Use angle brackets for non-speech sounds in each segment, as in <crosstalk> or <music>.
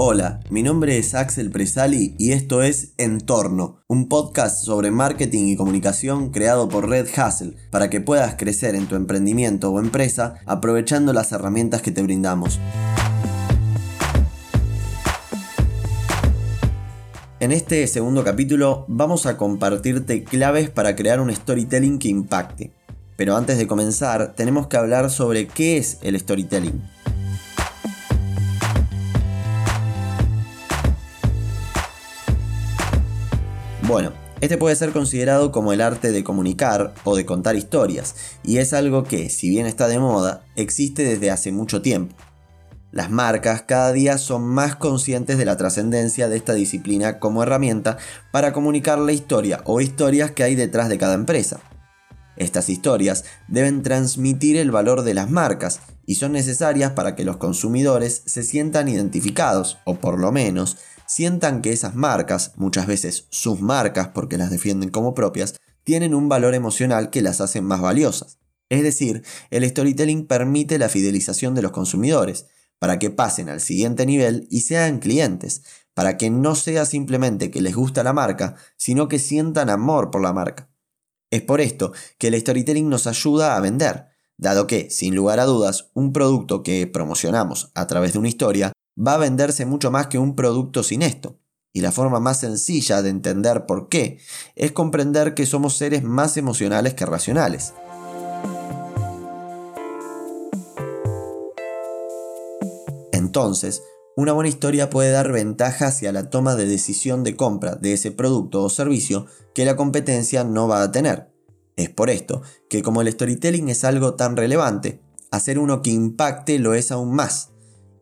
Hola, mi nombre es Axel Presali y esto es Entorno, un podcast sobre marketing y comunicación creado por Red Hustle para que puedas crecer en tu emprendimiento o empresa aprovechando las herramientas que te brindamos. En este segundo capítulo vamos a compartirte claves para crear un storytelling que impacte. Pero antes de comenzar, tenemos que hablar sobre qué es el storytelling. Bueno, este puede ser considerado como el arte de comunicar o de contar historias, y es algo que, si bien está de moda, existe desde hace mucho tiempo. Las marcas cada día son más conscientes de la trascendencia de esta disciplina como herramienta para comunicar la historia o historias que hay detrás de cada empresa. Estas historias deben transmitir el valor de las marcas y son necesarias para que los consumidores se sientan identificados, o por lo menos sientan que esas marcas, muchas veces sus marcas porque las defienden como propias, tienen un valor emocional que las hace más valiosas. Es decir, el storytelling permite la fidelización de los consumidores, para que pasen al siguiente nivel y sean clientes, para que no sea simplemente que les gusta la marca, sino que sientan amor por la marca. Es por esto que el storytelling nos ayuda a vender, dado que, sin lugar a dudas, un producto que promocionamos a través de una historia va a venderse mucho más que un producto sin esto. Y la forma más sencilla de entender por qué es comprender que somos seres más emocionales que racionales. Entonces, una buena historia puede dar ventaja hacia la toma de decisión de compra de ese producto o servicio que la competencia no va a tener. Es por esto que como el storytelling es algo tan relevante, hacer uno que impacte lo es aún más.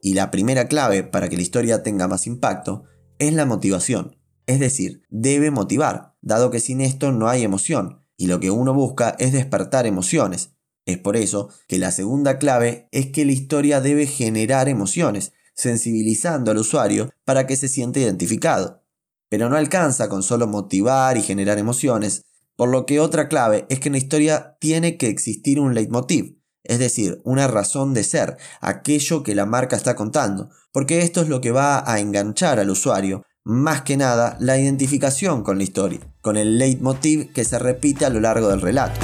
Y la primera clave para que la historia tenga más impacto es la motivación. Es decir, debe motivar, dado que sin esto no hay emoción, y lo que uno busca es despertar emociones. Es por eso que la segunda clave es que la historia debe generar emociones, sensibilizando al usuario para que se sienta identificado. Pero no alcanza con solo motivar y generar emociones, por lo que otra clave es que en la historia tiene que existir un leitmotiv, es decir, una razón de ser, aquello que la marca está contando, porque esto es lo que va a enganchar al usuario, más que nada la identificación con la historia, con el leitmotiv que se repite a lo largo del relato.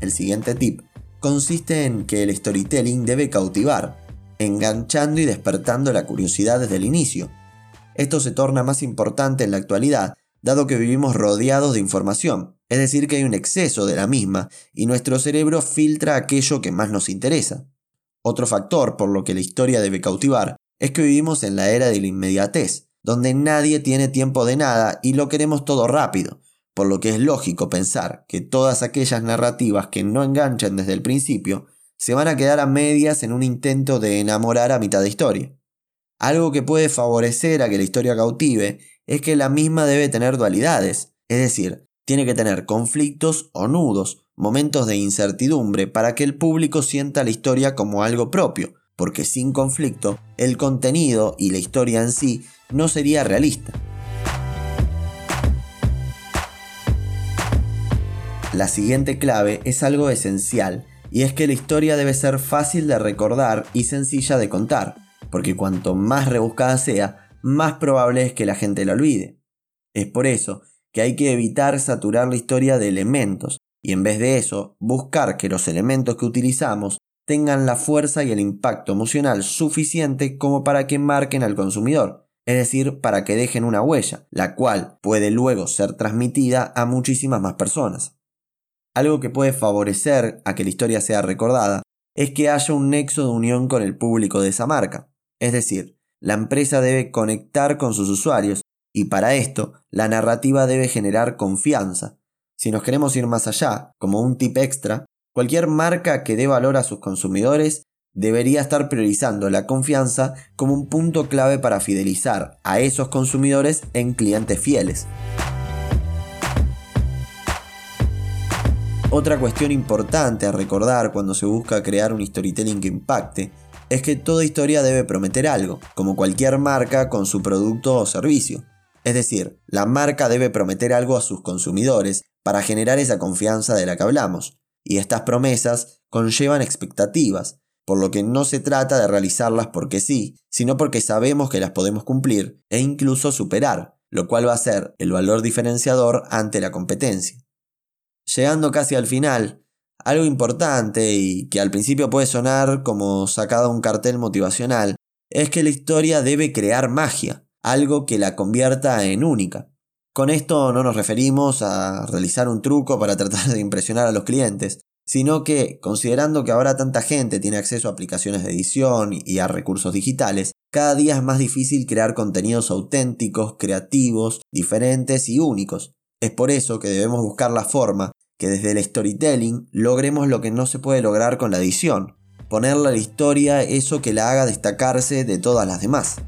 El siguiente tip consiste en que el storytelling debe cautivar, enganchando y despertando la curiosidad desde el inicio. Esto se torna más importante en la actualidad, dado que vivimos rodeados de información, es decir, que hay un exceso de la misma y nuestro cerebro filtra aquello que más nos interesa. Otro factor por lo que la historia debe cautivar es que vivimos en la era de la inmediatez, donde nadie tiene tiempo de nada y lo queremos todo rápido, por lo que es lógico pensar que todas aquellas narrativas que no enganchan desde el principio se van a quedar a medias en un intento de enamorar a mitad de historia. Algo que puede favorecer a que la historia cautive es que la misma debe tener dualidades, es decir, tiene que tener conflictos o nudos, momentos de incertidumbre para que el público sienta la historia como algo propio, porque sin conflicto, el contenido y la historia en sí no sería realista. La siguiente clave es algo esencial, y es que la historia debe ser fácil de recordar y sencilla de contar, porque cuanto más rebuscada sea, más probable es que la gente la olvide. Es por eso que hay que evitar saturar la historia de elementos y en vez de eso buscar que los elementos que utilizamos tengan la fuerza y el impacto emocional suficiente como para que marquen al consumidor, es decir, para que dejen una huella, la cual puede luego ser transmitida a muchísimas más personas. Algo que puede favorecer a que la historia sea recordada es que haya un nexo de unión con el público de esa marca, es decir, la empresa debe conectar con sus usuarios y para esto, la narrativa debe generar confianza. Si nos queremos ir más allá, como un tip extra, cualquier marca que dé valor a sus consumidores debería estar priorizando la confianza como un punto clave para fidelizar a esos consumidores en clientes fieles. Otra cuestión importante a recordar cuando se busca crear un storytelling que impacte es que toda historia debe prometer algo, como cualquier marca con su producto o servicio. Es decir, la marca debe prometer algo a sus consumidores para generar esa confianza de la que hablamos. Y estas promesas conllevan expectativas, por lo que no se trata de realizarlas porque sí, sino porque sabemos que las podemos cumplir e incluso superar, lo cual va a ser el valor diferenciador ante la competencia. Llegando casi al final, algo importante y que al principio puede sonar como sacado un cartel motivacional, es que la historia debe crear magia, algo que la convierta en única. Con esto no nos referimos a realizar un truco para <laughs> tratar de impresionar a los clientes, sino que, considerando que ahora tanta gente tiene acceso a aplicaciones de edición y a recursos digitales, cada día es más difícil crear contenidos auténticos, creativos, diferentes y únicos. Es por eso que debemos buscar la forma que desde el storytelling logremos lo que no se puede lograr con la edición, ponerle a la historia eso que la haga destacarse de todas las demás.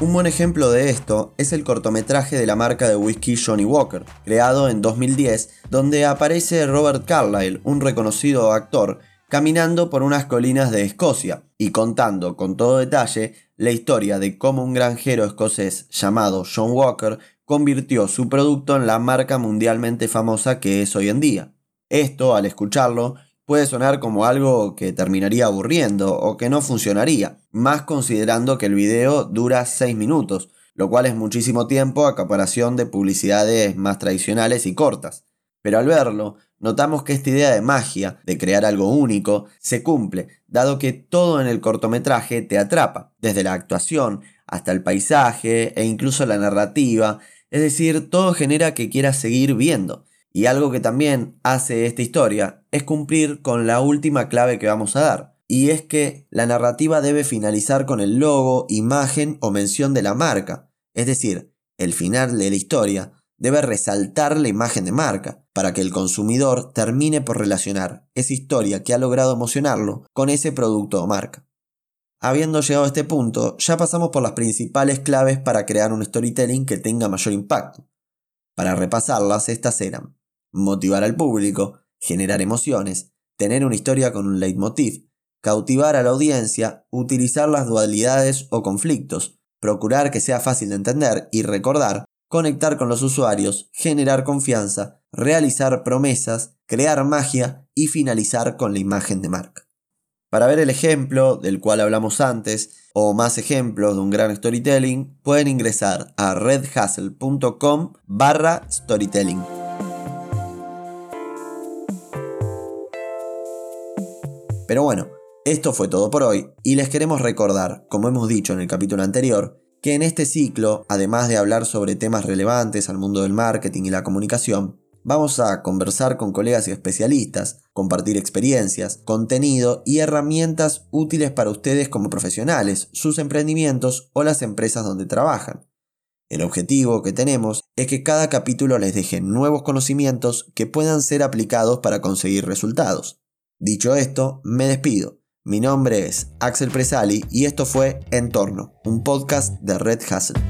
Un buen ejemplo de esto es el cortometraje de la marca de whisky Johnny Walker, creado en 2010, donde aparece Robert Carlyle, un reconocido actor, caminando por unas colinas de Escocia y contando con todo detalle la historia de cómo un granjero escocés llamado John Walker convirtió su producto en la marca mundialmente famosa que es hoy en día. Esto, al escucharlo, puede sonar como algo que terminaría aburriendo o que no funcionaría, más considerando que el video dura 6 minutos, lo cual es muchísimo tiempo a comparación de publicidades más tradicionales y cortas. Pero al verlo, notamos que esta idea de magia, de crear algo único, se cumple, dado que todo en el cortometraje te atrapa, desde la actuación hasta el paisaje e incluso la narrativa, es decir, todo genera que quieras seguir viendo. Y algo que también hace esta historia es cumplir con la última clave que vamos a dar, y es que la narrativa debe finalizar con el logo, imagen o mención de la marca, es decir, el final de la historia debe resaltar la imagen de marca, para que el consumidor termine por relacionar esa historia que ha logrado emocionarlo con ese producto o marca. Habiendo llegado a este punto, ya pasamos por las principales claves para crear un storytelling que tenga mayor impacto. Para repasarlas, estas eran motivar al público, generar emociones, tener una historia con un leitmotiv, cautivar a la audiencia, utilizar las dualidades o conflictos, procurar que sea fácil de entender y recordar, conectar con los usuarios, generar confianza, realizar promesas, crear magia y finalizar con la imagen de marca. Para ver el ejemplo del cual hablamos antes o más ejemplos de un gran storytelling, pueden ingresar a redhustle.com barra storytelling. Pero bueno, esto fue todo por hoy y les queremos recordar, como hemos dicho en el capítulo anterior, que en este ciclo, además de hablar sobre temas relevantes al mundo del marketing y la comunicación, vamos a conversar con colegas y especialistas, compartir experiencias, contenido y herramientas útiles para ustedes como profesionales, sus emprendimientos o las empresas donde trabajan. El objetivo que tenemos es que cada capítulo les deje nuevos conocimientos que puedan ser aplicados para conseguir resultados. Dicho esto, me despido. Mi nombre es Axel Presali y esto fue Entorno, un podcast de Red Hustle.